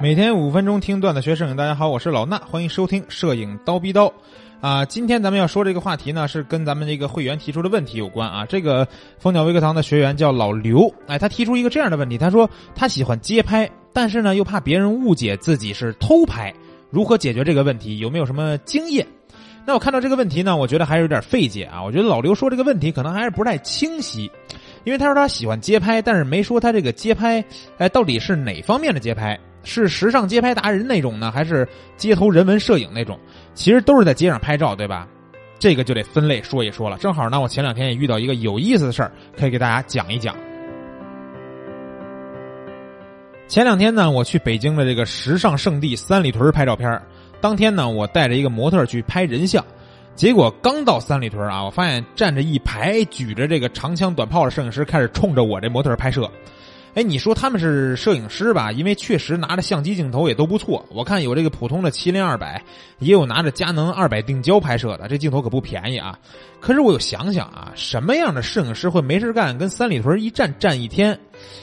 每天五分钟听段子学摄影，大家好，我是老衲，欢迎收听摄影刀逼刀。啊，今天咱们要说这个话题呢，是跟咱们这个会员提出的问题有关啊。这个蜂鸟微课堂的学员叫老刘，哎，他提出一个这样的问题，他说他喜欢街拍，但是呢又怕别人误解自己是偷拍，如何解决这个问题？有没有什么经验？那我看到这个问题呢，我觉得还是有点费解啊。我觉得老刘说这个问题可能还是不太清晰，因为他说他喜欢街拍，但是没说他这个街拍，哎，到底是哪方面的街拍？是时尚街拍达人那种呢，还是街头人文摄影那种？其实都是在街上拍照，对吧？这个就得分类说一说了。正好呢，我前两天也遇到一个有意思的事儿，可以给大家讲一讲。前两天呢，我去北京的这个时尚圣地三里屯拍照片当天呢，我带着一个模特去拍人像，结果刚到三里屯啊，我发现站着一排举着这个长枪短炮的摄影师开始冲着我这模特拍摄。哎，你说他们是摄影师吧？因为确实拿着相机镜头也都不错。我看有这个普通的七零二百，也有拿着佳能二百定焦拍摄的，这镜头可不便宜啊。可是我又想想啊，什么样的摄影师会没事干跟三里屯一站站一天，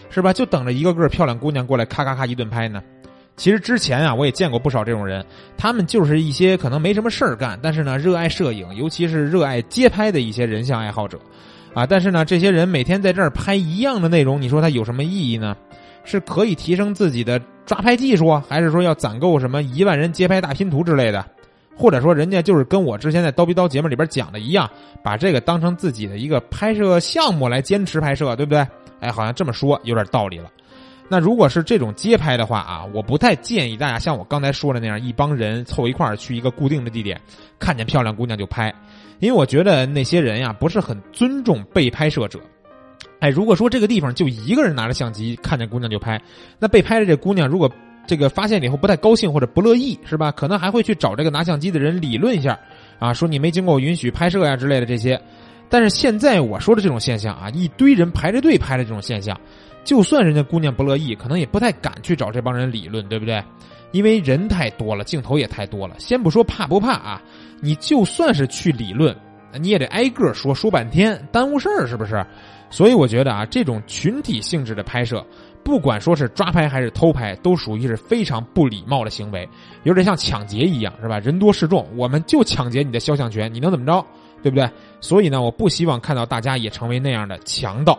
是吧？就等着一个个漂亮姑娘过来咔咔咔一顿拍呢？其实之前啊，我也见过不少这种人，他们就是一些可能没什么事儿干，但是呢热爱摄影，尤其是热爱街拍的一些人像爱好者。啊，但是呢，这些人每天在这儿拍一样的内容，你说他有什么意义呢？是可以提升自己的抓拍技术，还是说要攒够什么一万人街拍大拼图之类的？或者说人家就是跟我之前在刀逼刀节目里边讲的一样，把这个当成自己的一个拍摄项目来坚持拍摄，对不对？哎，好像这么说有点道理了。那如果是这种街拍的话啊，我不太建议大家像我刚才说的那样，一帮人凑一块儿去一个固定的地点，看见漂亮姑娘就拍。因为我觉得那些人呀不是很尊重被拍摄者，哎，如果说这个地方就一个人拿着相机看见姑娘就拍，那被拍的这姑娘如果这个发现了以后不太高兴或者不乐意是吧？可能还会去找这个拿相机的人理论一下，啊，说你没经过允许拍摄呀之类的这些。但是现在我说的这种现象啊，一堆人排着队拍的这种现象，就算人家姑娘不乐意，可能也不太敢去找这帮人理论，对不对？因为人太多了，镜头也太多了。先不说怕不怕啊，你就算是去理论，你也得挨个说说半天，耽误事儿，是不是？所以我觉得啊，这种群体性质的拍摄，不管说是抓拍还是偷拍，都属于是非常不礼貌的行为，有点像抢劫一样，是吧？人多势众，我们就抢劫你的肖像权，你能怎么着？对不对？所以呢，我不希望看到大家也成为那样的强盗。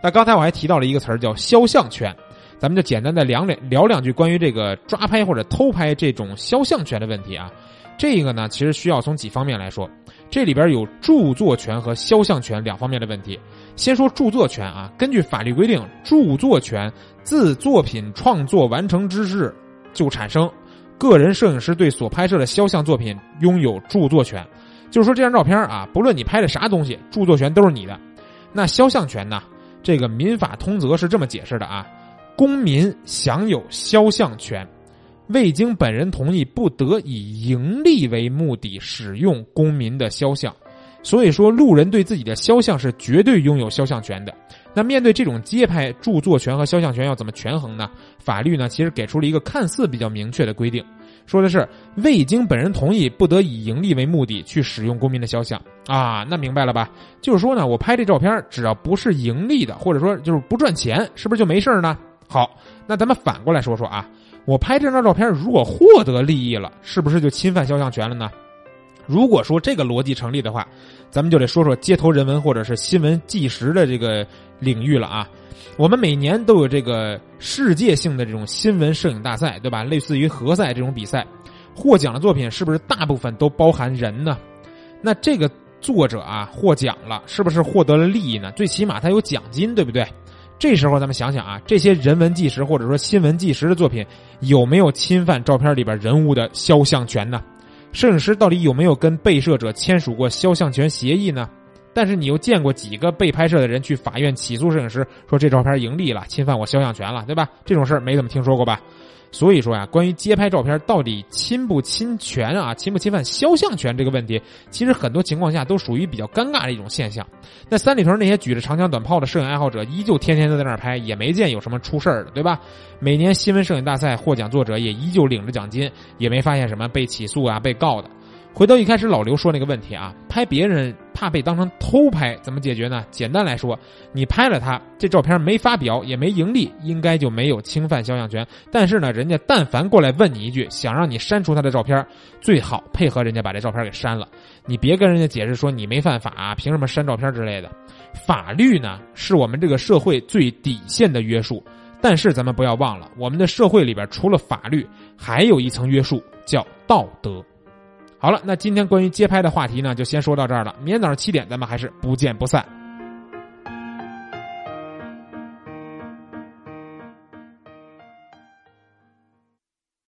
那刚才我还提到了一个词儿，叫肖像权。咱们就简单的聊两聊两句关于这个抓拍或者偷拍这种肖像权的问题啊。这个呢，其实需要从几方面来说。这里边有著作权和肖像权两方面的问题。先说著作权啊，根据法律规定，著作权自作品创作完成之日就产生，个人摄影师对所拍摄的肖像作品拥有著作权。就是说，这张照片啊，不论你拍的啥东西，著作权都是你的。那肖像权呢？这个民法通则是这么解释的啊。公民享有肖像权，未经本人同意，不得以盈利为目的使用公民的肖像。所以说，路人对自己的肖像是绝对拥有肖像权的。那面对这种街拍，著作权和肖像权要怎么权衡呢？法律呢，其实给出了一个看似比较明确的规定，说的是未经本人同意，不得以盈利为目的去使用公民的肖像啊。那明白了吧？就是说呢，我拍这照片，只要不是盈利的，或者说就是不赚钱，是不是就没事呢？好，那咱们反过来说说啊，我拍这张照片如果获得利益了，是不是就侵犯肖像权了呢？如果说这个逻辑成立的话，咱们就得说说街头人文或者是新闻纪实的这个领域了啊。我们每年都有这个世界性的这种新闻摄影大赛，对吧？类似于何赛这种比赛，获奖的作品是不是大部分都包含人呢？那这个作者啊获奖了，是不是获得了利益呢？最起码他有奖金，对不对？这时候咱们想想啊，这些人文纪实或者说新闻纪实的作品，有没有侵犯照片里边人物的肖像权呢？摄影师到底有没有跟被摄者签署过肖像权协议呢？但是你又见过几个被拍摄的人去法院起诉摄影师，说这照片盈利了，侵犯我肖像权了，对吧？这种事儿没怎么听说过吧？所以说呀，关于街拍照片到底侵不侵权啊，侵不侵犯肖像权这个问题，其实很多情况下都属于比较尴尬的一种现象。那三里屯那些举着长枪短炮的摄影爱好者，依旧天天都在那儿拍，也没见有什么出事儿的，对吧？每年新闻摄影大赛获奖作者也依旧领着奖金，也没发现什么被起诉啊、被告的。回头一开始老刘说那个问题啊，拍别人怕被当成偷拍，怎么解决呢？简单来说，你拍了他，这照片没发表也没盈利，应该就没有侵犯肖像权。但是呢，人家但凡过来问你一句，想让你删除他的照片，最好配合人家把这照片给删了。你别跟人家解释说你没犯法，凭什么删照片之类的。法律呢，是我们这个社会最底线的约束。但是咱们不要忘了，我们的社会里边除了法律，还有一层约束叫道德。好了，那今天关于街拍的话题呢，就先说到这儿了。明天早上七点，咱们还是不见不散。